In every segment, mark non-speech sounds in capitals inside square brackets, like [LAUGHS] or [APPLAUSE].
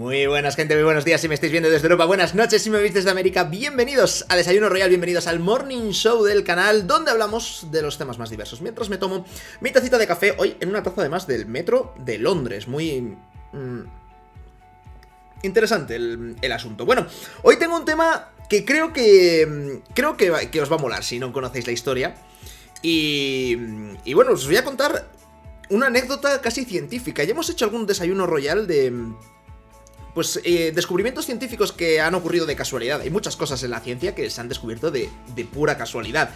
Muy buenas gente, muy buenos días si me estáis viendo desde Europa, buenas noches si me veis desde América, bienvenidos a Desayuno Royal, bienvenidos al Morning Show del canal donde hablamos de los temas más diversos. Mientras me tomo mi tacita de café, hoy en una taza además del metro de Londres, muy... mm, interesante el, asunto. Bueno, hoy tengo un tema que creo que... mm, creo que, que os va a molar si no conocéis la historia. Y, y bueno, os voy a contar una anécdota casi científica. Ya hemos hecho algún desayuno royal de... Pues eh, descubrimientos científicos que han ocurrido de casualidad. Hay muchas cosas en la ciencia que se han descubierto de, pura casualidad.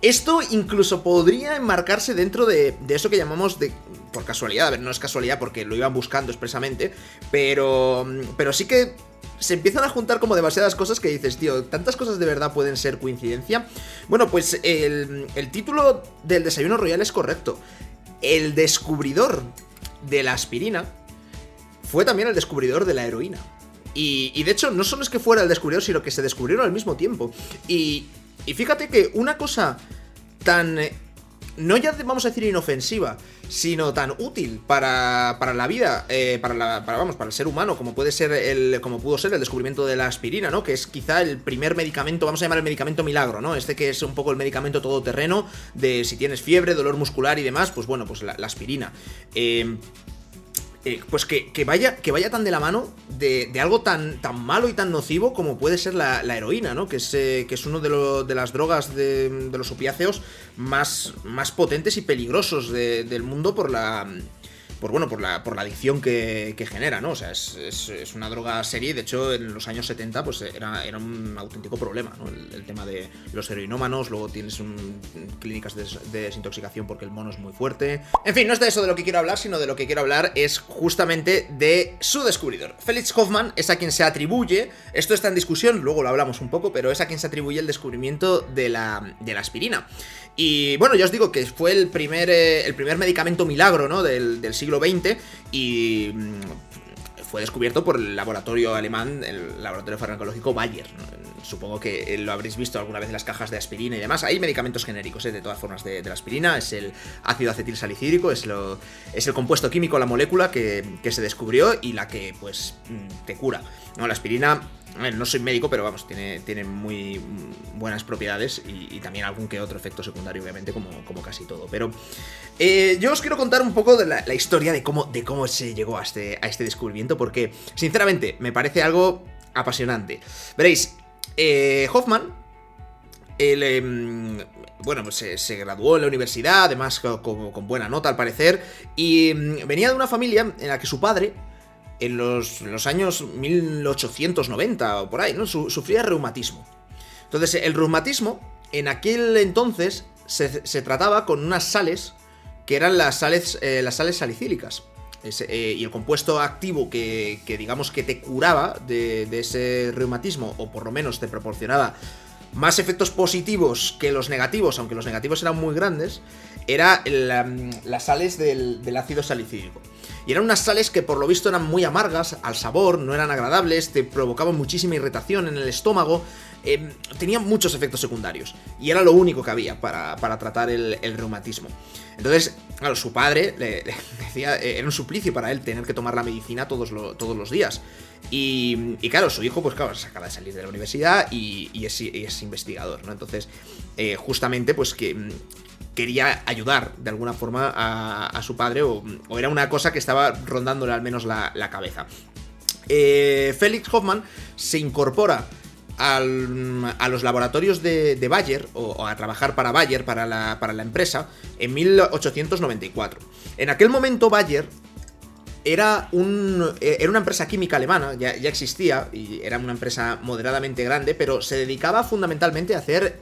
Esto incluso podría enmarcarse dentro de, eso que llamamos de... Por casualidad, a ver, no es casualidad porque lo iban buscando expresamente, pero... Pero sí que se empiezan a juntar como demasiadas cosas que dices, tío, tantas cosas de verdad pueden ser coincidencia. Bueno, pues el, el título del desayuno royal es correcto. El descubridor de la aspirina fue también el descubridor de la heroína. Y, de hecho, no solo es que fuera el descubridor, sino que se descubrieron al mismo tiempo. Y, y fíjate que una cosa tan... eh, No ya vamos a decir inofensiva, sino tan útil para, para la vida, eh, para, la, para, vamos, para el ser humano, como puede ser el, como pudo ser el descubrimiento de la aspirina, ¿no? Que es quizá el primer medicamento, vamos a llamar el medicamento milagro, ¿no? Este que es un poco el medicamento todoterreno de si tienes fiebre, dolor muscular y demás, pues bueno, pues la, la aspirina. Eh, eh, pues que, que vaya, que vaya tan de la mano de, de algo tan, tan malo y tan nocivo como puede ser la, la heroína, ¿no? Que es, eh, que es uno de, lo- de las drogas de, de los opiáceos más, más potentes y peligrosos de- del mundo por la. Por, bueno, por la, por la adicción que, que genera, ¿no? O sea, es, es- una droga seria y de hecho en los años 70 pues era, era un auténtico problema, ¿no? El, tema de los heroinómanos, luego tienes un- clínicas de, des- de desintoxicación porque el mono es muy fuerte. En fin, no es de eso de lo que quiero hablar, sino de lo que quiero hablar es justamente de su descubridor. Felix Hoffman es a quien se atribuye, esto está en discusión, luego lo hablamos un poco, pero es a quien se atribuye el descubrimiento de la, de la aspirina. Y bueno, ya os digo que fue el primer, eh, el primer medicamento milagro ¿no? del siglo XX y mm, fue descubierto por el laboratorio alemán, el laboratorio farmacológico Bayer. Supongo que eh, lo habréis visto alguna vez en las cajas de aspirina y demás. Hay medicamentos genéricos, ¿eh? de todas formas, de, la aspirina. Es el ácido acetil salicílico, es, lo, es el compuesto químico, la molécula que, que se descubrió y la que, pues, mm, te cura. ¿no? La aspirina no soy médico, pero vamos, tiene, tiene muy mm, buenas propiedades y, también algún que otro efecto secundario, obviamente, como, como casi todo. Pero eh, yo os quiero contar un poco de la, historia de cómo, de cómo se llegó a este, a este descubrimiento, porque, sinceramente, me parece algo apasionante. Veréis, eh, Hoffman, él, em, bueno, pues se, graduó en la universidad, además co- co- con, buena nota al parecer, y em, venía de una familia en la que su padre, en los, años 1890 o por ahí, ¿no? Su- sufría reumatismo. Entonces, el reumatismo, en aquel entonces, se, trataba con unas sales que eran las sales, eh, las sales salicílicas. Eh, y el compuesto activo que, digamos que te curaba de, ese reumatismo, o por lo menos te proporcionaba más efectos positivos que los negativos, aunque los negativos eran muy grandes, era la- las sales del ácido salicílico. Y eran unas sales que por lo visto eran muy amargas al sabor, no eran agradables, te provocaban muchísima irritación en el estómago, eh, tenían muchos efectos secundarios. Y era lo único que había para, para tratar el, reumatismo. Entonces, claro, su padre [LAUGHS] le, decía, eh, era un suplicio para él tener que tomar la medicina todos, todos los días. Y, claro, su hijo, pues claro, se acaba de salir de la universidad y, es, investigador, ¿no? Entonces, eh, justamente, pues que quería ayudar de alguna forma a, su padre, o, era una cosa que estaba rondándole al menos la, cabeza. Eh, Félix Hoffman se incorpora a los laboratorios de, Bayer, o, a trabajar para Bayer, para la, empresa, en 1894. En aquel momento Bayer era, un, eh, era una empresa química alemana, ya existía, y era una empresa moderadamente grande, pero se dedicaba fundamentalmente a hacer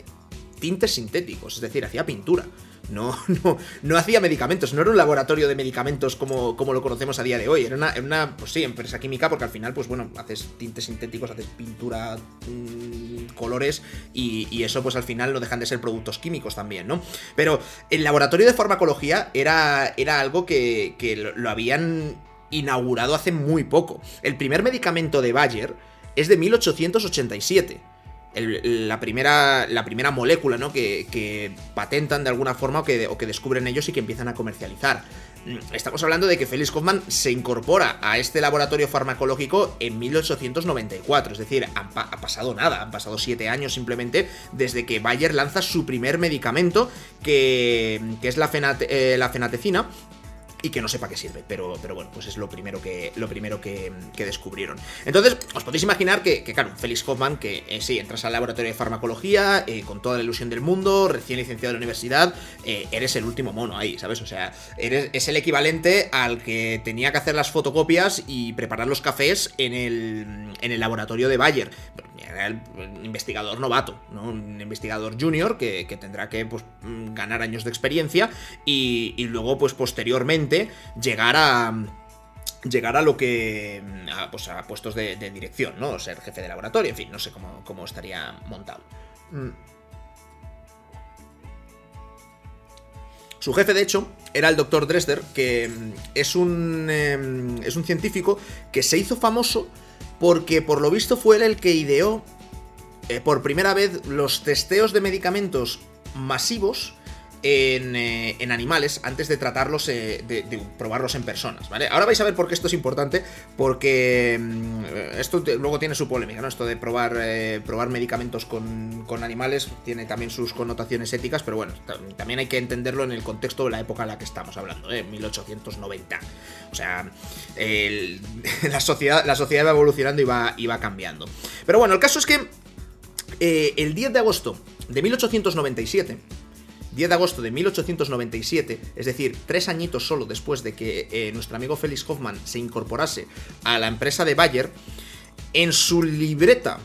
tintes sintéticos, es decir, hacía pintura. No, [LAUGHS] no, no hacía medicamentos, no era un laboratorio de medicamentos como, como lo conocemos a día de hoy. Era una, una, pues sí, empresa química, porque al final, pues bueno, haces tintes sintéticos, haces pintura, mm, colores, y, y eso, pues al final no dejan de ser productos químicos también, ¿no? Pero el laboratorio de farmacología era, era algo que, que lo, lo habían inaugurado hace muy poco. El primer medicamento de Bayer es de 1887 la, primera, la primera molécula, ¿no? Que, que patentan de alguna forma o que, o que descubren ellos y que empiezan a comercializar. mm, estamos hablando de que Felix Hoffman se incorpora a este laboratorio farmacológico en 1894, es decir, ha pasado nada, han pasado siete años simplemente desde que Bayer lanza su primer medicamento, que, es la, eh, la fenatecina, y que no sepa qué sirve, pero, pero bueno, pues es lo primero que, lo primero que, descubrieron. Entonces, os podéis imaginar que, claro, Felix Hoffman, que eh, sí, entras al laboratorio de farmacología, eh, con toda la ilusión del mundo, recién licenciado de la universidad, eh, eres el último mono ahí, ¿sabes? O sea, eres, es el equivalente al que tenía que hacer las fotocopias y preparar los cafés en el, en el laboratorio de Bayer. Era el investigador novato, ¿no? Un investigador junior que, tendrá que pues, ganar años de experiencia y, y luego, pues posteriormente, llegar a lo que. A, pues a puestos de, dirección, ¿no? Ser jefe de laboratorio, en fin, no sé cómo, estaría montado. Mm. Su jefe, de hecho, era el doctor Dresder, que mm, es un, em, es un científico que se hizo famoso porque, por lo visto, fue él el que ideó eh, por primera vez los testeos de medicamentos masivos eh, en, animales antes de tratarlos, eh, de, probarlos en personas, ¿vale? Ahora vais a ver por qué esto es importante, porque mm, esto luego tiene su polémica, ¿no? Esto de probar, eh, probar medicamentos con, animales tiene también sus connotaciones éticas, pero bueno, también hay que entenderlo en el contexto de la época en la que estamos hablando, ¿eh? 1890. O sea, [LAUGHS] la, sociedad, la sociedad va evolucionando y va, y va cambiando. Pero bueno, el caso es que el 10 de agosto de 1897 10 de agosto de 1897, es decir, tres añitos solo después de que eh, nuestro amigo Felix Hoffman se incorporase a la empresa de Bayer, en su libreta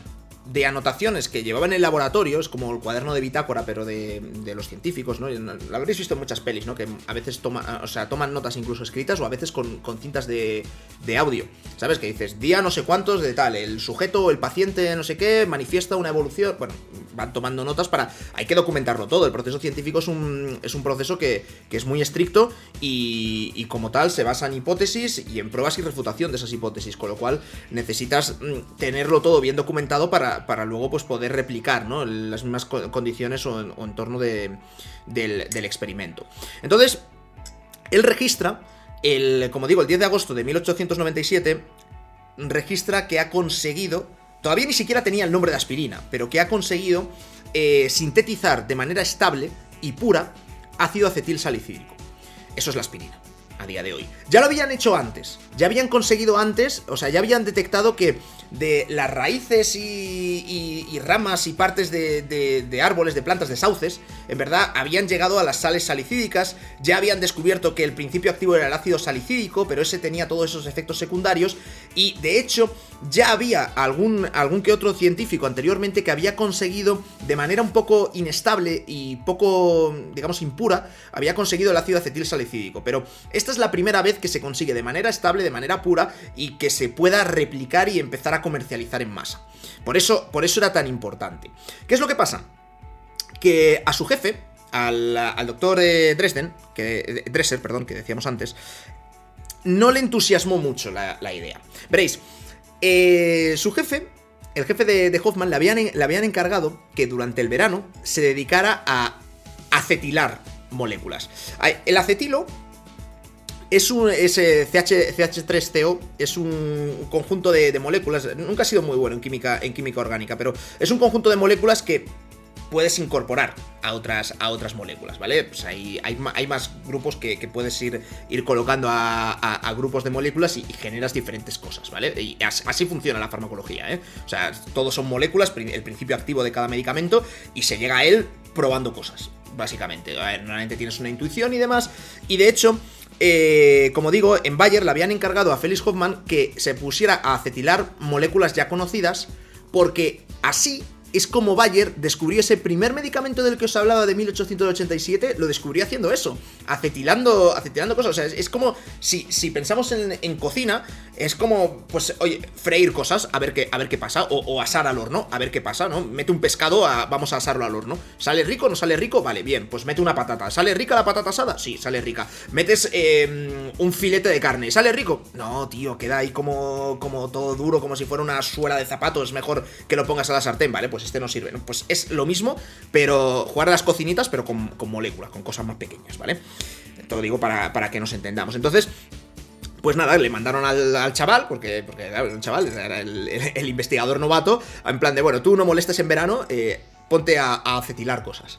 de anotaciones que llevaba en el laboratorio, es como el cuaderno de bitácora, pero de, los científicos, ¿no? Lo habréis visto en muchas pelis, ¿no? Que a veces toma, o sea, toman notas incluso escritas o a veces con, cintas de, de, audio. ¿Sabes? Que dices, día no sé cuántos de tal, el sujeto el paciente no sé qué manifiesta una evolución. Bueno, van tomando notas para. Hay que documentarlo todo. El proceso científico es un, es un proceso que, que es muy estricto y, como tal se basa en hipótesis y en pruebas y refutación de esas hipótesis, con lo cual necesitas mm, tenerlo todo bien documentado para para, luego pues, poder replicar ¿no? las mismas condiciones o, en, torno del, experimento. Entonces, él registra, el, como digo, el 10 de agosto de 1897, registra que ha conseguido, todavía ni siquiera tenía el nombre de aspirina, pero que ha conseguido eh, sintetizar de manera estable y pura ácido acetil salicílico. Eso es la aspirina a día de hoy. Ya lo habían hecho antes, ya habían conseguido antes, o sea, ya habían detectado que de las raíces y, ramas y partes de, árboles, de plantas, de sauces, en verdad habían llegado a las sales salicídicas, ya habían descubierto que el principio activo era el ácido salicídico, pero ese tenía todos esos efectos secundarios, y de hecho ya había algún, algún que otro científico anteriormente que había conseguido de manera un poco inestable y poco, digamos, impura, había conseguido el ácido acetil salicídico, pero esta es la primera vez que se consigue de manera estable, de manera pura, y que se pueda replicar y empezar a comercializar en masa. Por eso, por eso era tan importante. ¿Qué es lo que pasa? Que a su jefe, al, doctor eh, Dresden, que, eh, Dresser, perdón, que decíamos antes, no le entusiasmó mucho la, idea. Veréis, eh, su jefe, el jefe de, Hoffman, le habían, le habían encargado que durante el verano se dedicara a acetilar moléculas. El acetilo es un ch CH3CO, es un conjunto de, moléculas, nunca ha sido muy bueno en química, en química orgánica, pero es un conjunto de moléculas que puedes incorporar a otras, a otras moléculas, ¿vale? Pues hay, hay, más grupos que, puedes ir, ir colocando a, grupos de moléculas y, generas diferentes cosas, ¿vale? Y así, funciona la farmacología, ¿eh? O sea, todos son moléculas, el principio activo de cada medicamento, y se llega a él probando cosas, básicamente. A ver, normalmente tienes una intuición y demás, y de hecho eh, como digo, en Bayer le habían encargado a Felix Hoffman que se pusiera a acetilar moléculas ya conocidas, porque así es como Bayer descubrió ese primer medicamento del que os hablaba de 1887, lo descubrió haciendo eso, acetilando, acetilando cosas. O sea, es, como si, si pensamos en, cocina, es como, pues, oye, freír cosas, a ver qué, a ver qué pasa, o, asar al horno, a ver qué pasa, ¿no? Mete un pescado, vamos a asarlo al horno. ¿Sale rico no sale rico? Vale, bien, pues mete una patata. ¿Sale rica la patata asada? Sí, sale rica. Metes em, un filete de carne, ¿sale rico? No, tío, queda ahí como, como todo duro, como si fuera una suela de zapatos, es mejor que lo pongas a la sartén, ¿vale? Pues pues este no sirve, ¿no? Pues es lo mismo, pero jugar a las cocinitas, pero con, moléculas, con cosas más pequeñas, ¿vale? Todo digo para, para que nos entendamos. Entonces, pues nada, le mandaron al, chaval, porque, porque claro, el chaval era el, investigador novato, en plan de, bueno, tú no molestes en verano, eh, ponte a, acetilar cosas.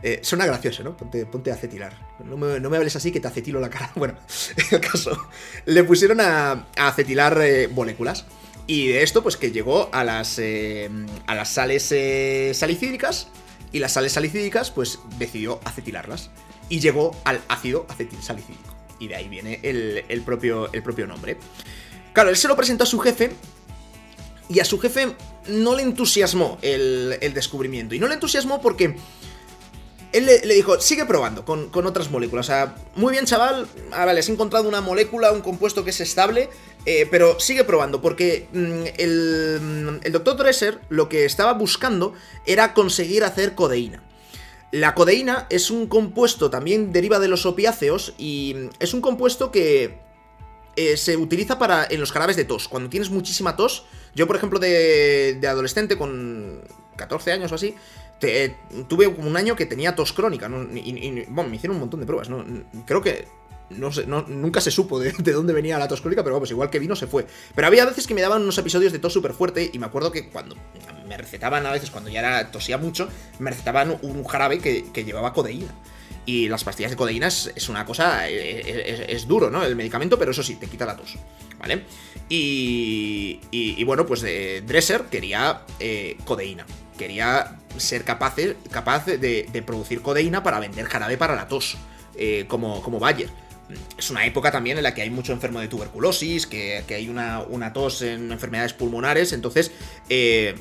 Eh, suena gracioso, ¿no? Ponte, a acetilar. No me, hables así que te acetilo la cara. [LAUGHS] Bueno, en [LAUGHS] el caso, le pusieron a, acetilar eh, moléculas. Y de esto, pues que llegó a las, a las sales salicídicas. Y las sales salicídicas, pues decidió acetilarlas. Y llegó al ácido acetil salicídico. Y de ahí viene el, propio, el propio nombre. Claro, él se lo presentó a su jefe. Y a su jefe no le entusiasmó el, descubrimiento. Y no le entusiasmó porque él le, dijo, sigue probando con, otras moléculas. O sea, muy bien, chaval. Ah, vale, has encontrado una molécula, un compuesto que es estable. Eh, pero sigue probando, porque mm, el, doctor Dresser lo que estaba buscando era conseguir hacer codeína. La codeína es un compuesto, también deriva de los opiáceos, y es un compuesto que eh, se utiliza para en los jarabes de tos. Cuando tienes muchísima tos, yo por ejemplo de, adolescente con 14 años o así, tuve un año que tenía tos crónica, y, bueno, me hicieron un montón de pruebas, ¿no? Creo que no sé, nunca se supo de, dónde venía la tos crónica, pero igual que vino se fue. Pero había veces que me daban unos episodios de tos súper fuerte y me acuerdo que cuando me recetaban a veces, cuando ya era, tosía mucho, me recetaban un jarabe que, llevaba codeína. Y las pastillas de codeína es, una cosa, eh, eh, es, duro, ¿no? El medicamento, pero eso sí, te quita la tos, ¿vale? Y, y, bueno, pues de Dresser quería eh, codeína. Quería ser capaz, capaz de, producir codeína para vender jarabe para la tos, como, como Bayer es una época también en la que hay mucho enfermo de tuberculosis, que, hay una, tos en enfermedades pulmonares, entonces... Eh,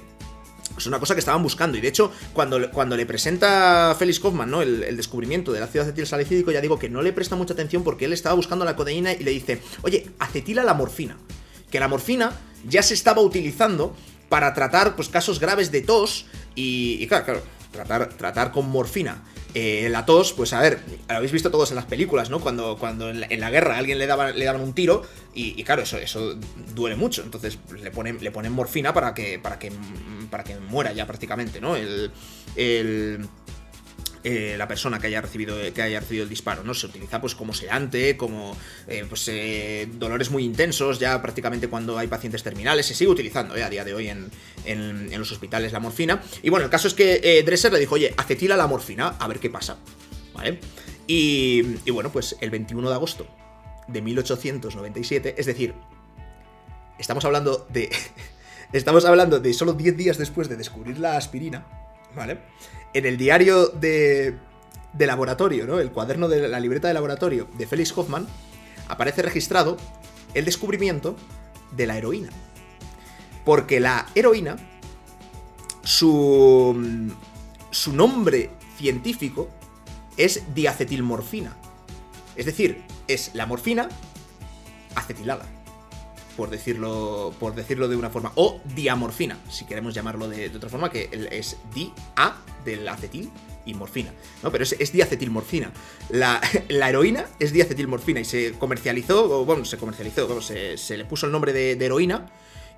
es una cosa que estaban buscando. Y de hecho, cuando, cuando le presenta Félix Kaufman, ¿no? El, descubrimiento del ácido acetil salicídico, ya digo que no le presta mucha atención porque él estaba buscando la codeína y le dice, oye, acetila la morfina. Que la morfina ya se estaba utilizando para tratar pues, casos graves de tos. Y, y claro, claro, tratar, tratar con morfina eh, la tos, pues a ver, lo habéis visto todos en las películas, ¿no? Cuando, cuando en, la, guerra a alguien le daban, le daban un tiro y, claro, eso, eso duele mucho. Entonces le ponen, le ponen morfina para que, para, que, para que muera ya prácticamente, ¿no? el, el eh, la persona que haya recibido que haya recibido el disparo, ¿no? Se utiliza pues como sedante, como eh, pues eh, dolores muy intensos, ya prácticamente cuando hay pacientes terminales, se sigue utilizando a día de hoy en, los hospitales la morfina. Y bueno, el caso es que Dresser le dijo, oye, acetila la morfina, a ver qué pasa, ¿vale? Y, y bueno, pues el 21 de agosto de 1897, es decir, estamos hablando de... [LAUGHS] estamos hablando de solo 10 días después de descubrir la aspirina, ¿vale? En el diario de, laboratorio, ¿no? El cuaderno de la libreta de laboratorio de Felix Hoffman, aparece registrado el descubrimiento de la heroína. Porque la heroína, su, su nombre científico es diacetilmorfina. Es decir, es la morfina acetilada por decirlo, por decirlo de una forma. O diamorfina, si queremos llamarlo de, otra forma, que es di-a del acetil y morfina. ¿no? Pero es, es diacetilmorfina. La, [LAUGHS] la, heroína es diacetilmorfina y se comercializó, bueno, se comercializó, se, se, le puso el nombre de, heroína.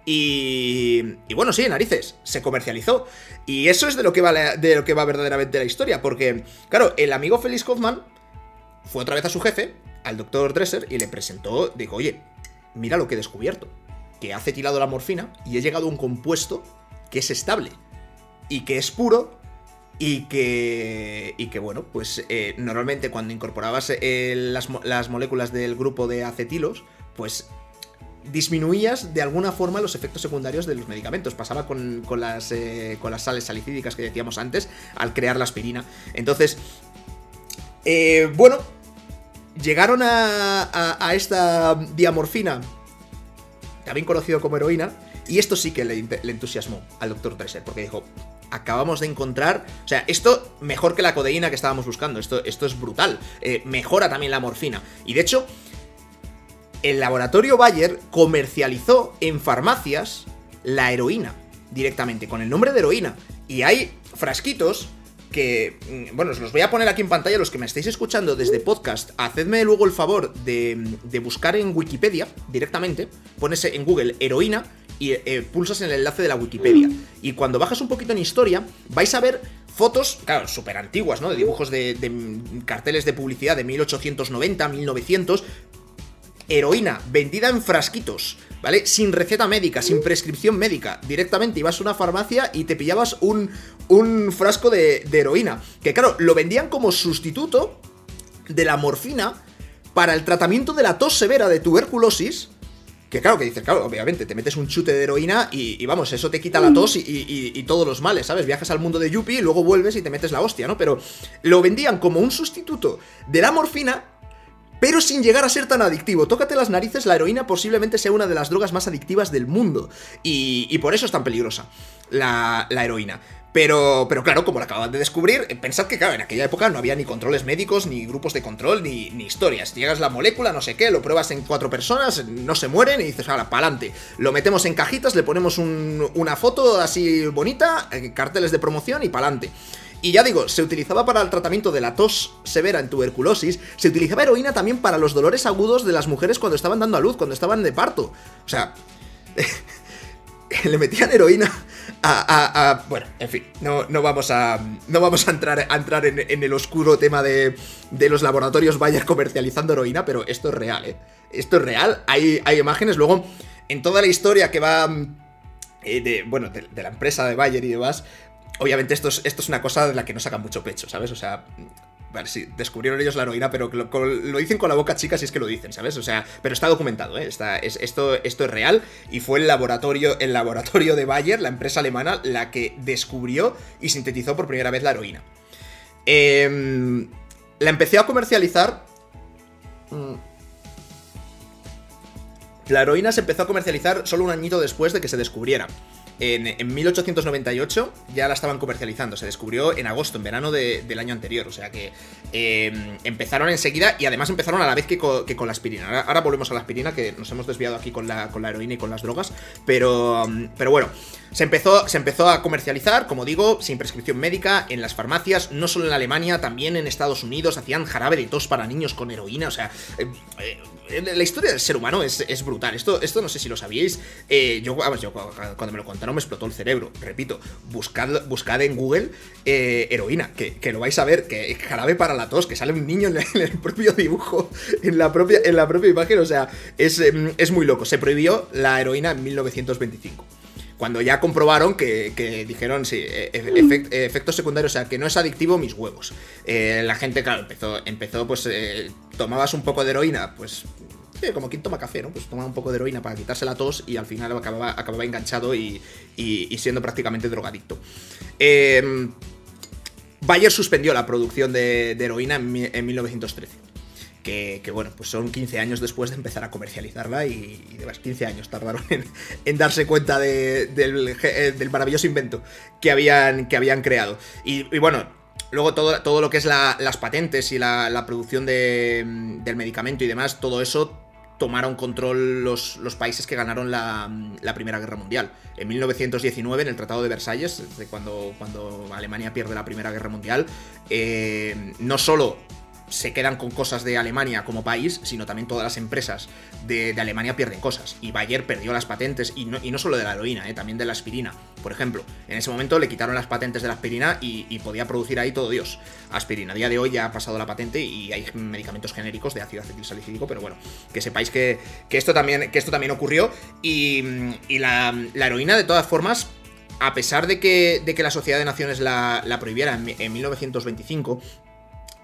Y, y, bueno, sí, narices, se comercializó. Y eso es de lo que va, de lo que va verdaderamente la historia. Porque, claro, el amigo Felix Kaufman fue otra vez a su jefe, al doctor Dresser, y le presentó, dijo, oye, mira lo que he descubierto. Que he acetilado la morfina y he llegado a un compuesto que es estable. Y que es puro. Y que, y que bueno, pues eh, normalmente cuando incorporabas eh, las, moléculas del grupo de acetilos, pues disminuías de alguna forma los efectos secundarios de los medicamentos. Pasaba con, las, eh, con las sales salicídicas que decíamos antes al crear la aspirina. Entonces, bueno, llegaron a, esta diamorfina, también conocido como heroína, y esto sí que le, entusiasmó al doctor Dresser, porque dijo, acabamos de encontrar, o sea, esto mejor que la codeína que estábamos buscando, esto, esto es brutal, eh, mejora también la morfina. Y de hecho, el laboratorio Bayer comercializó en farmacias la heroína directamente, con el nombre de heroína. Y hay frasquitos que, mm, bueno, os los voy a poner aquí en pantalla, los que me estáis escuchando desde podcast, hacedme luego el favor de, buscar en Wikipedia directamente, pones en Google heroína y eh, pulsas en el enlace de la Wikipedia. Y cuando bajas un poquito en historia, vais a ver fotos, claro, súper antiguas, ¿no? De dibujos de, carteles de publicidad de 1890, 1900, heroína vendida en frasquitos, ¿vale? Sin receta médica, sin prescripción médica. Directamente ibas a una farmacia y te pillabas un, un frasco de, de heroína. Que claro, lo vendían como sustituto de la morfina para el tratamiento de la tos severa de tuberculosis. Que claro, que dices, claro, obviamente, te metes un chute de heroína y, vamos, eso te quita la tos y, todos los males, ¿sabes? Viajas al mundo de Yuppie y luego vuelves y te metes la hostia, ¿no? Pero lo vendían como un sustituto de la morfina pero sin llegar a ser tan adictivo. Tócate las narices, la heroína posiblemente sea una de las drogas más adictivas del mundo. Y, por eso es tan peligrosa la heroína. Pero, pero claro, como lo acaban de descubrir, eh, pensad que, claro, en aquella época no había ni controles médicos, ni grupos de control, ni, ni historias. Llegas la molécula, no sé qué, lo pruebas en cuatro personas, no se mueren y dices, ahora, pa'lante. Lo metemos en cajitas, le ponemos un- una foto así bonita, eh, carteles de promoción y pa'lante. Y ya digo, se utilizaba para el tratamiento de la tos severa en tuberculosis, se utilizaba heroína también para los dolores agudos de las mujeres cuando estaban dando a luz, cuando estaban de parto. O sea, [LAUGHS] [LAUGHS] le metían heroína a, bueno, en fin, no, vamos a no vamos a entrar, a entrar en, el oscuro tema de, de los laboratorios Bayer comercializando heroína, pero esto es real, ¿eh? Esto es real, hay, hay imágenes, luego en toda la historia que va eh, de, bueno, de, de la empresa de Bayer y demás, obviamente esto es, esto es una cosa de la que no sacan mucho pecho, ¿sabes? O sea, vale, sí, descubrieron ellos la heroína, pero lo, dicen con la boca chica si es que lo dicen, ¿sabes? O sea, pero está documentado, ¿eh? Está, es, esto, esto es real y fue el laboratorio, el laboratorio de Bayer, la empresa alemana, la que descubrió y sintetizó por primera vez la heroína. Em, la empecé a comercializar... mm, La heroína se empezó a comercializar solo un añito después de que se descubriera. En, en 1898 ya la estaban comercializando, se descubrió en agosto, en verano de- del año anterior, o sea que eh, empezaron enseguida y además empezaron a la vez que, co- que con la aspirina. Ahora, ahora volvemos a la aspirina, que nos hemos desviado aquí con la, con la heroína y con las drogas, pero, mm, pero bueno, se empezó, se empezó a comercializar, como digo, sin prescripción médica, en las farmacias, no solo en Alemania, también en Estados Unidos, hacían jarabe de tos para niños con heroína, o sea, eh, eh, la historia del ser humano es, es brutal. Esto, esto no sé si lo sabíais. eh, yo, cuando me lo contaron me explotó el cerebro. Repito, buscad, en Google heroína, que, que lo vais a ver, que jarabe para la tos, que sale un niño en, el- en el propio dibujo, en la propia, en la propia imagen, o sea, es, em, es muy loco. Se prohibió la heroína en 1925 cuando ya comprobaron que, dijeron, sí, e- e- efect- efectos secundarios, o sea, que no es adictivo mis huevos. Eh, la gente, claro, empezó, empezó pues, eh, tomabas un poco de heroína, pues, como quien toma café, ¿no? Pues tomaba un poco de heroína para quitarse la tos y al final acababa, acababa enganchado y, siendo prácticamente drogadicto. Eh, Bayer suspendió la producción de, heroína en 1913 que, bueno, pues son 15 años después de empezar a comercializarla y, y de más 15 años tardaron en, darse cuenta eh, del maravilloso invento que habían, que habían creado. Y, bueno, luego todo, todo lo que es la- las patentes y la, producción de- del medicamento y demás, todo eso tomaron control los, los países que ganaron la, Primera Guerra Mundial. En 1919, en el Tratado de Versalles, cuando, cuando Alemania pierde la Primera Guerra Mundial, eh, no solo se quedan con cosas de Alemania como país, sino también todas las empresas de, Alemania pierden cosas. Y Bayer perdió las patentes, y no, solo de la heroína, eh, también de la aspirina. Por ejemplo, en ese momento le quitaron las patentes de la aspirina y, podía producir ahí todo Dios. Aspirina. A día de hoy ya ha pasado la patente y hay medicamentos genéricos de ácido acetilsalicílico, pero bueno, que sepáis que, esto, también, ocurrió. Y, la, heroína, de todas formas, a pesar de que, la Sociedad de Naciones la, prohibiera en 1925,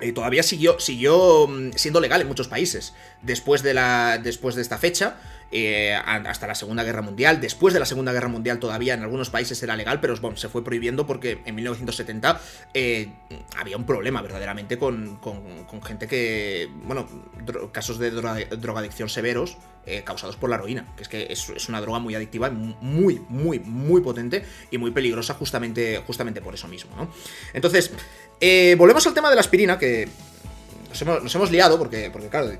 eh, todavía siguió, siguió mm, siendo legal en muchos países. Después de, la, después de esta fecha, eh, hasta la Segunda Guerra Mundial, después de la Segunda Guerra Mundial todavía en algunos países era legal, pero se fue prohibiendo porque en 1970 eh, había un problema verdaderamente con, con- gente que, bueno, casos de droga- drogadicción severos eh, causados por la heroína, que es que es, una droga muy adictiva, muy, muy, muy potente y muy peligrosa justamente, por eso mismo, ¿no? Entonces, volvemos al tema de la aspirina, que nos hemos, nos hemos liado porque, porque, claro,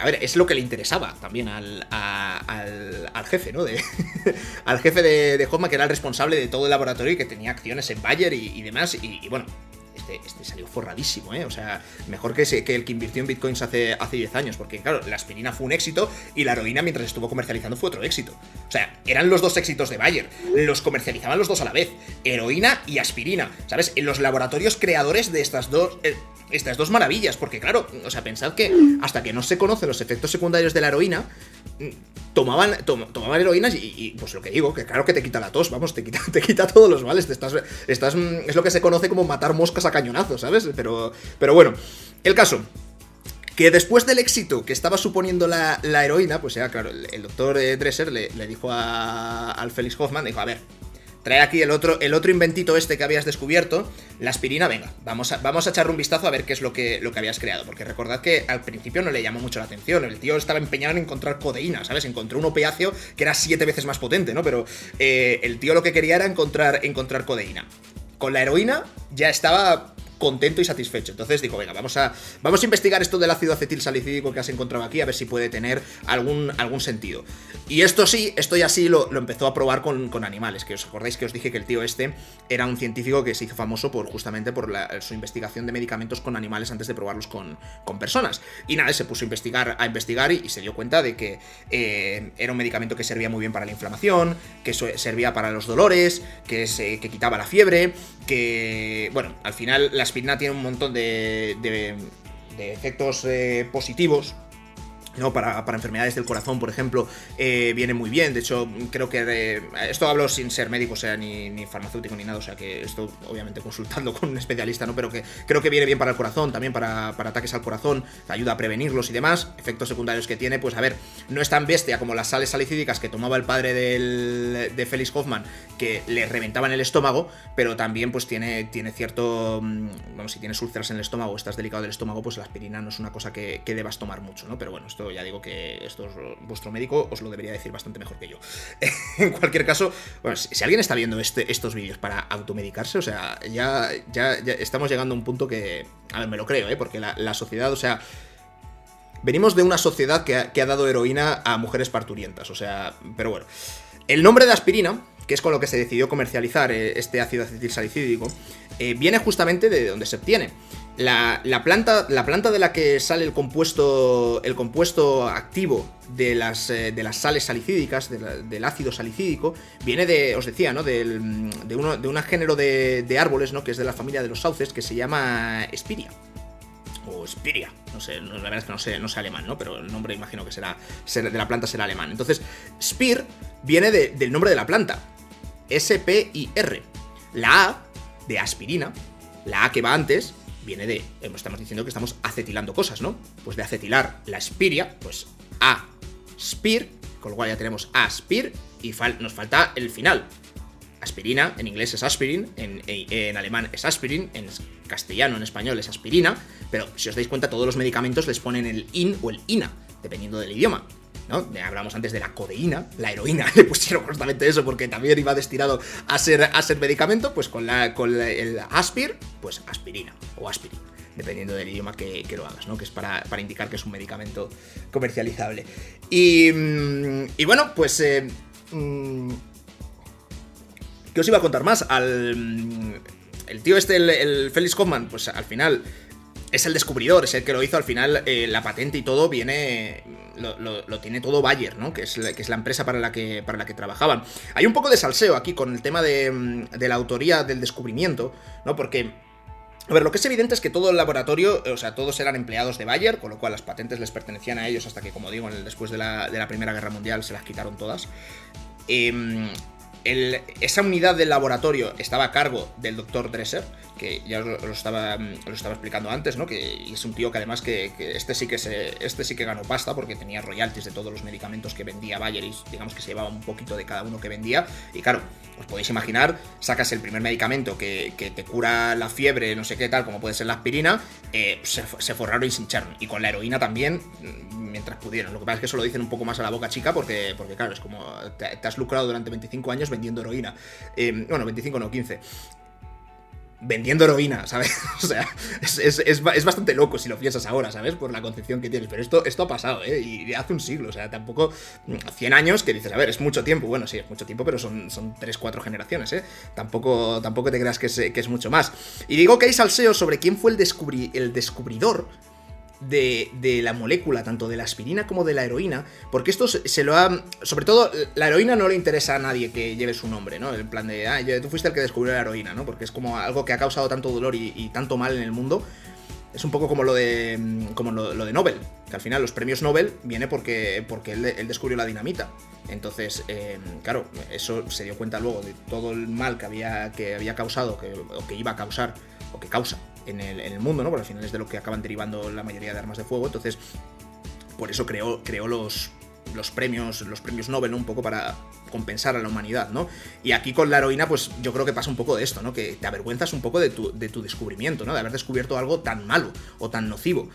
a ver, es lo que le interesaba también al, al, jefe, ¿no? De, [LAUGHS] al jefe de, de que era el responsable de todo el laboratorio y que tenía acciones en Bayer y, demás. Y, bueno, este, este salió forradísimo, ¿eh? O sea, mejor que, que el que invirtió en bitcoins hace, hace 10 años, porque claro, la aspirina fue un éxito y la heroína mientras estuvo comercializando fue otro éxito. O sea, eran los dos éxitos de Bayer, los comercializaban los dos a la vez, heroína y aspirina, ¿sabes? En los laboratorios creadores de estas dos... Eh, estas dos maravillas, porque claro, o sea, pensad que hasta que no se conocen los efectos secundarios de la heroína, tomaban, tomaban heroínas y, pues lo que digo, que claro que te quita la tos, vamos, te quita, [LAUGHS] te quita todos los males, te estás, estás, mm, es lo que se conoce como matar moscas a cañonazos, ¿sabes? Pero, pero bueno, el caso, que después del éxito que estaba suponiendo la, heroína, pues ya, claro, el, doctor eh, Dresser le, dijo al Félix Hoffman, dijo, a ver, trae aquí el otro, el otro inventito este que habías descubierto, la aspirina, venga, vamos a, vamos a echarle un vistazo a ver qué es lo que, lo que habías creado, porque recordad que al principio no le llamó mucho la atención, el tío estaba empeñado en encontrar codeína, ¿sabes? Encontró un opiáceo que era siete veces más potente, ¿no? Pero eh, el tío lo que quería era encontrar, encontrar codeína. Con la heroína ya estaba contento y satisfecho. Entonces digo, venga, vamos a, vamos a investigar esto del ácido acetil salicídico que has encontrado aquí, a ver si puede tener algún, algún sentido. Y esto sí, esto ya sí lo, empezó a probar con, animales, que os acordáis que os dije que el tío este era un científico que se hizo famoso por justamente por su investigación de medicamentos con animales antes de probarlos con, con personas. Y nada, se puso a investigar, a investigar y, se dio cuenta de que eh, era un medicamento que servía muy bien para la inflamación, que servía para los dolores, que, se, que quitaba la fiebre, que, bueno, al final la aspirina tiene un montón de, de, efectos eh, positivos ¿no? Para, enfermedades del corazón, por ejemplo, eh, viene muy bien. De hecho, creo que esto hablo sin ser médico, o sea, ni, farmacéutico ni nada, o sea, que esto obviamente consultando [LAUGHS] con un especialista, ¿no? Pero que creo que viene bien para el corazón, también para, ataques al corazón, ayuda a prevenirlos y demás. Efectos secundarios que tiene, pues a ver, no es tan bestia como las sales salicídicas que tomaba el padre de Félix Hoffman, que le reventaban el estómago, pero también pues tiene, tiene cierto, mm, vamos, si tienes úlceras en el estómago, estás delicado del estómago, pues la aspirina no es una cosa que, que debas tomar mucho, ¿no? Pero bueno, esto ya digo que esto vuestro médico os lo debería decir bastante mejor que yo. [LAUGHS] en cualquier caso, bueno, si, alguien está viendo este, estos vídeos para automedicarse, o sea, ya, ya, estamos llegando a un punto que, a ver, me lo creo, ¿eh? porque la, sociedad, o sea, venimos de una sociedad que ha, dado heroína a mujeres parturientas, o sea, pero bueno. El nombre de aspirina, que es con lo que se decidió comercializar eh, este ácido acetilsalicídico, eh, viene justamente de donde se obtiene. La, planta, la planta de la que sale el compuesto, el compuesto activo de las, eh, de las sales salicídicas, del ácido salicídico, viene de, os decía, ¿no? de, uno, de un género de, árboles, ¿no? Que es de la familia de los sauces, que se llama Espiria. O Spiria, no sé, la verdad es que no sé, no sé alemán, ¿no? Pero el nombre imagino que será, de la planta será alemán. Entonces, Spir viene del nombre de la planta, S-P-I-R. La A, de aspirina, la A que va antes, viene de, estamos diciendo que estamos acetilando cosas, ¿no? Pues de acetilar la espiria, pues a spir, con lo cual ya tenemos aspir y nos falta el final. Aspirina, en inglés es aspirin, en, en, alemán es aspirin, en castellano, en español es aspirina, pero si os dais cuenta todos los medicamentos les ponen el in o el ina, dependiendo del idioma. ¿No? Hablamos antes de la codeína, la heroína, [LAUGHS] le pusieron justamente eso porque también iba destinado a ser, a ser medicamento, pues con, la, con el aspir, pues aspirina o aspirin, dependiendo del idioma que, lo hagas, ¿no? Que es para, indicar que es un medicamento comercializable. Y, mm, y bueno, pues... Eh, mm, ¿Qué os iba a contar más? Al... Mm, el tío este, el, el Felix Hoffman, pues al final es el descubridor, es el que lo hizo al final, eh, la patente y todo viene, lo, tiene todo Bayer, ¿no? Que es, la, empresa para la que, para la que trabajaban. Hay un poco de salseo aquí con el tema de, mm, la autoría del descubrimiento, ¿no? Porque a ver, lo que es evidente es que todo el laboratorio, o sea, todos eran empleados de Bayer, con lo cual las patentes les pertenecían a ellos hasta que, como digo, después de la, de la Primera Guerra Mundial se las quitaron todas. Eh, esa unidad del laboratorio estaba a cargo del doctor Dresser, que ya os lo, estaba, estaba explicando antes, ¿no? Que es un tío que además que, este, sí que se, este sí que ganó pasta porque tenía royalties de todos los medicamentos que vendía Bayer y digamos que se llevaba un poquito de cada uno que vendía. Y claro, os podéis imaginar, sacas el primer medicamento que, te cura la fiebre, no sé qué tal, como puede ser la aspirina, eh, se, forraron y se hincharon. Y con la heroína también, mm, mientras pudieron. Lo que pasa es que eso lo dicen un poco más a la boca chica porque, porque claro, es como te, has lucrado durante 25 años vendiendo heroína. Eh, bueno, 25 no, 15. Vendiendo heroína, ¿sabes? [LAUGHS] o sea, es, bastante loco si lo piensas ahora, ¿sabes? Por la concepción que tienes. Pero esto, esto ha pasado, ¿eh? Y hace un siglo, o sea, tampoco 100 años que dices, a ver, es mucho tiempo. Bueno, sí, es mucho tiempo, pero son, son 3, 4 generaciones, ¿eh? Tampoco, tampoco te creas que es, que es mucho más. Y digo que hay salseo sobre quién fue el, descubri el descubridor de, la molécula, tanto de la aspirina como de la heroína, porque esto se, lo ha... Sobre todo, la heroína no le interesa a nadie que lleve su nombre, ¿no? El plan de, ah, tú fuiste el que descubrió la heroína, ¿no? Porque es como algo que ha causado tanto dolor y, tanto mal en el mundo. Es un poco como lo de como lo, de Nobel, que al final los premios Nobel viene porque, porque él, descubrió la dinamita. Entonces, eh, claro, eso se dio cuenta luego de todo el mal que había, que había causado, que, o que iba a causar, o que causa en el, mundo, ¿no? Porque al final es de lo que acaban derivando la mayoría de armas de fuego. Entonces, por eso creó, creó los, los premios, los premios Nobel, Un poco para compensar a la humanidad, ¿no? Y aquí con la heroína, pues yo creo que pasa un poco de esto, ¿no? Que te avergüenzas un poco de tu, de tu descubrimiento, ¿no? De haber descubierto algo tan malo o tan nocivo.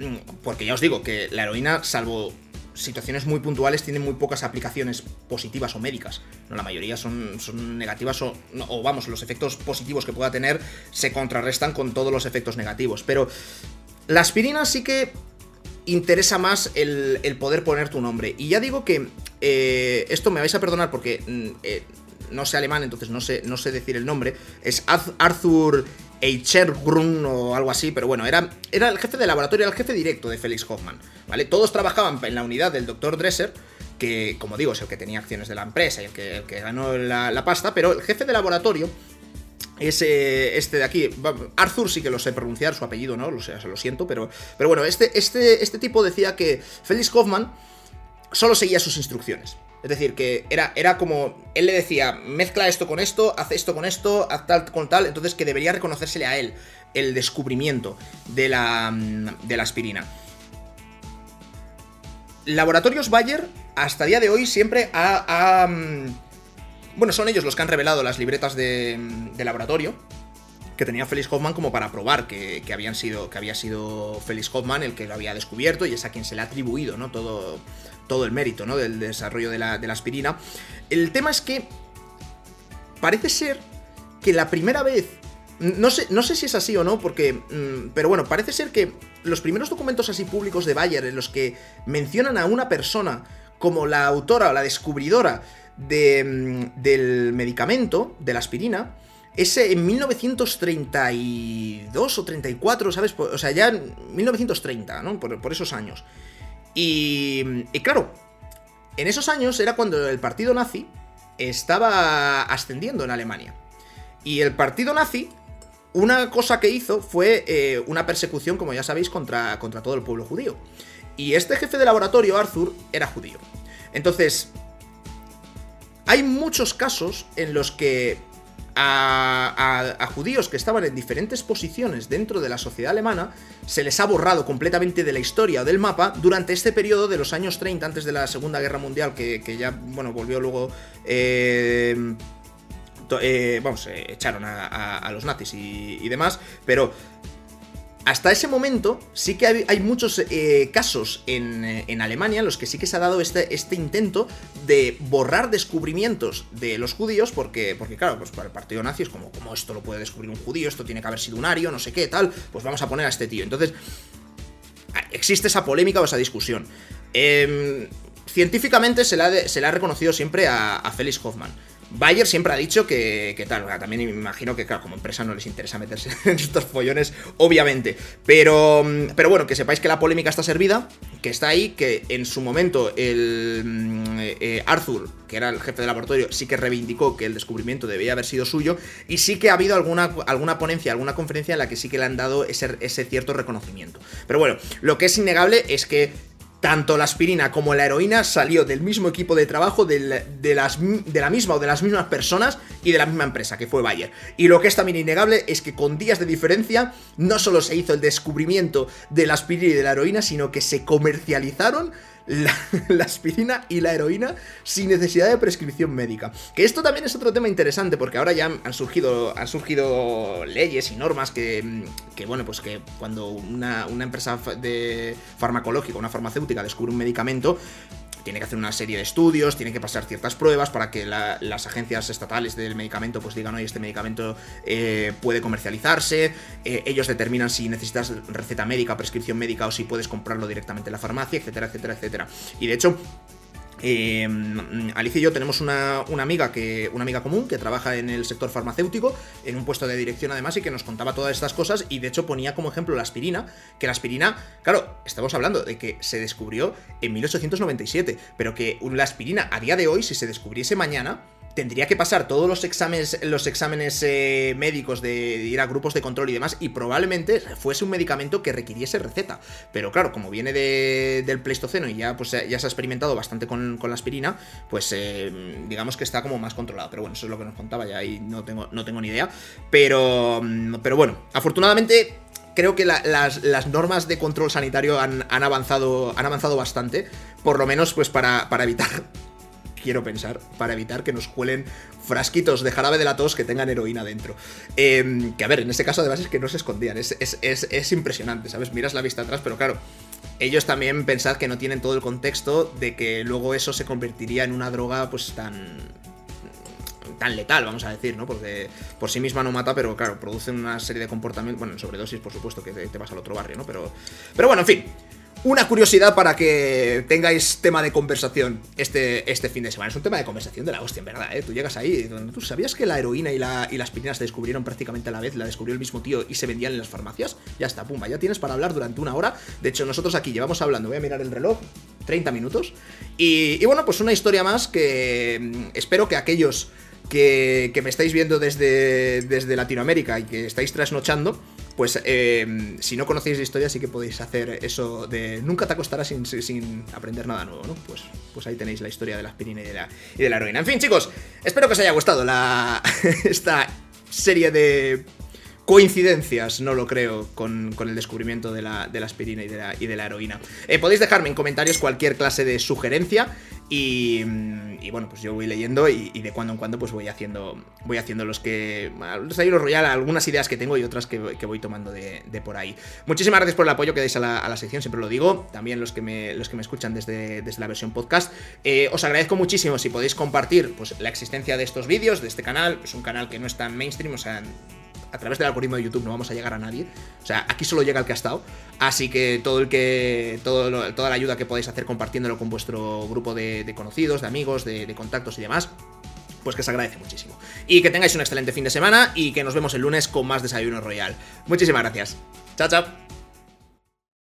Mm, porque ya os digo que la heroína, salvo situaciones muy puntuales tienen muy pocas aplicaciones positivas o médicas. ¿no? La mayoría son, son negativas o, o, vamos, los efectos positivos que pueda tener se contrarrestan con todos los efectos negativos. Pero la aspirina sí que interesa más el, poder poner tu nombre. Y ya digo que eh, esto me vais a perdonar porque mm, eh, no sé alemán, entonces no sé, no sé decir el nombre. Es Arthur Eichergrun o algo así, pero bueno, era, era el jefe de laboratorio, era el jefe directo de Felix Hoffman, ¿vale? Todos trabajaban en la unidad del Dr. Dresser, que, como digo, es el que tenía acciones de la empresa y el que, ganó la, pasta, pero el jefe de laboratorio es este de aquí. Arthur sí que lo sé pronunciar, su apellido, ¿no? Lo, lo siento, pero, pero bueno, este, este, este tipo decía que Felix Hoffman solo seguía sus instrucciones. Es decir, que era, era como. Él le decía, mezcla esto con esto, haz esto con esto, haz tal con tal. Entonces que debería reconocérsele a él el descubrimiento de la, de la aspirina. Laboratorios Bayer, hasta día de hoy, siempre ha, mm, Bueno, son ellos los que han revelado las libretas de, de laboratorio que tenía Felix Hoffman como para probar que, habían sido, que había sido Felix Hoffman el que lo había descubierto y es a quien se le ha atribuido, ¿no? Todo, todo el mérito, ¿no? Del desarrollo de la, aspirina. El tema es que parece ser que la primera vez no sé, no sé si es así o no, porque. Mm, pero bueno, parece ser que los primeros documentos así públicos de Bayer en los que mencionan a una persona como la autora o la descubridora de, mm, del medicamento, de la aspirina, es en 1932 o 34, ¿sabes? O sea, ya en 1930, ¿no? por esos años. Y, claro, en esos años era cuando el partido nazi estaba ascendiendo en Alemania. Y el partido nazi, una cosa que hizo fue eh, una persecución, como ya sabéis, contra, contra todo el pueblo judío. Y este jefe de laboratorio, Arthur, era judío. Entonces, hay muchos casos en los que a, judíos que estaban en diferentes posiciones dentro de la sociedad alemana se les ha borrado completamente de la historia o del mapa durante este periodo de los años 30, antes de la Segunda Guerra Mundial, que, ya, bueno, volvió luego... Eh, eh, vamos, eh, echaron a, los nazis y, demás, pero hasta ese momento sí que hay, muchos eh, casos eh, en, Alemania en los que sí que se ha dado este, este intento de borrar descubrimientos de los judíos porque, porque claro, pues para el partido nazi es como, como esto lo puede descubrir un judío, esto tiene que haber sido un ario, no sé qué, tal, pues vamos a poner a este tío. Entonces, existe esa polémica o esa discusión. Em, científicamente se le, ha reconocido siempre a, a Felix Hoffman. Bayer siempre ha dicho que, tal, también me imagino que, claro, como empresa no les interesa meterse [LAUGHS] en estos pollones, obviamente. Pero, pero bueno, que sepáis que la polémica está servida, que está ahí, que en su momento el mm, eh, Arthur, que era el jefe del laboratorio, sí que reivindicó que el descubrimiento debía haber sido suyo, y sí que ha habido alguna, alguna ponencia, alguna conferencia en la que sí que le han dado ese, ese cierto reconocimiento. Pero bueno, lo que es innegable es que tanto la aspirina como la heroína salió del mismo equipo de trabajo de, las, de, la misma o de las mismas personas y de la misma empresa, que fue Bayer. Y lo que es también innegable es que con días de diferencia no solo se hizo el descubrimiento de la aspirina y de la heroína, sino que se comercializaron [LAUGHS] la, aspirina y la heroína sin necesidad de prescripción médica. Que esto también es otro tema interesante porque ahora ya han surgido, han surgido leyes y normas que, que bueno, pues que cuando una, empresa de farmacológica, una farmacéutica descubre un medicamento, tiene que hacer una serie de estudios, tiene que pasar ciertas pruebas para que las agencias estatales del medicamento pues digan, oye, este medicamento eh, puede comercializarse, eh, ellos determinan si necesitas receta médica, prescripción médica o si puedes comprarlo directamente en la farmacia, etcétera, etcétera, etcétera. Y de hecho, eh, Alicia y yo tenemos una, amiga que una amiga común que trabaja en el sector farmacéutico en un puesto de dirección además y que nos contaba todas estas cosas y de hecho ponía como ejemplo la aspirina que la aspirina claro estamos hablando de que se descubrió en 1897 pero que la aspirina a día de hoy si se descubriese mañana tendría que pasar todos los exámenes, los exámenes eh, médicos de, ir a grupos de control y demás, y probablemente fuese un medicamento que requiriese receta. Pero claro, como viene del Pleistoceno y ya, pues, ya se ha experimentado bastante con, la aspirina, pues eh, digamos que está como más controlado. Pero bueno, eso es lo que nos contaba ya y no tengo, no tengo ni idea. Pero, pero bueno, afortunadamente creo que las, normas de control sanitario han, avanzado, han avanzado bastante, por lo menos pues para, para evitar quiero pensar, para evitar que nos cuelen frasquitos de jarabe de la tos que tengan heroína dentro. Em, que a ver, en este caso además es que no se escondían, es, es, impresionante, ¿sabes? Miras la vista atrás, pero claro, ellos también pensad que no tienen todo el contexto de que luego eso se convertiría en una droga pues tan tan letal, vamos a decir, ¿no? Porque por sí misma no mata, pero claro, produce una serie de comportamientos, bueno, en sobredosis, por supuesto, que te, te vas al otro barrio, ¿no? Pero, pero bueno, en fin, una curiosidad para que tengáis tema de conversación este, este fin de semana. Es un tema de conversación de la hostia, en verdad, ¿eh? Tú llegas ahí, ¿tú sabías que la heroína y, la, y las aspirina se descubrieron prácticamente a la vez? La descubrió el mismo tío y se vendían en las farmacias. Ya está, pumba, ya tienes para hablar durante una hora. De hecho, nosotros aquí llevamos hablando, voy a mirar el reloj, 30 minutos. Y, y bueno, pues una historia más que mm, espero que aquellos que, me estáis viendo desde, desde Latinoamérica y que estáis trasnochando, pues eh, si no conocéis la historia sí que podéis hacer eso de nunca te acostarás sin, sin aprender nada nuevo, ¿no? Pues, pues ahí tenéis la historia de la aspirina y de la, y de la heroína. En fin, chicos, espero que os haya gustado la, [LAUGHS] esta serie de coincidencias, no lo creo, con, el descubrimiento de la, aspirina y de la, heroína. Eh, podéis dejarme en comentarios cualquier clase de sugerencia y, bueno, pues yo voy leyendo y, de cuando en cuando pues voy haciendo voy haciendo los que... Los Royal, algunas ideas que tengo y otras que, voy tomando de, por ahí. Muchísimas gracias por el apoyo que dais a la, sección, siempre lo digo. También los que me, los que me escuchan desde, desde la versión podcast. Eh, os agradezco muchísimo si podéis compartir pues, la existencia de estos vídeos, de este canal. Es un canal que no es tan mainstream, o sea a través del algoritmo de YouTube no vamos a llegar a nadie. O sea, aquí solo llega el que ha estado. Así que todo el que. Todo toda la ayuda que podáis hacer compartiéndolo con vuestro grupo de, conocidos, de amigos, de, de contactos y demás pues que se agradece muchísimo. Y que tengáis un excelente fin de semana y que nos vemos el lunes con más Desayuno Royal. Muchísimas gracias. Chao, chao.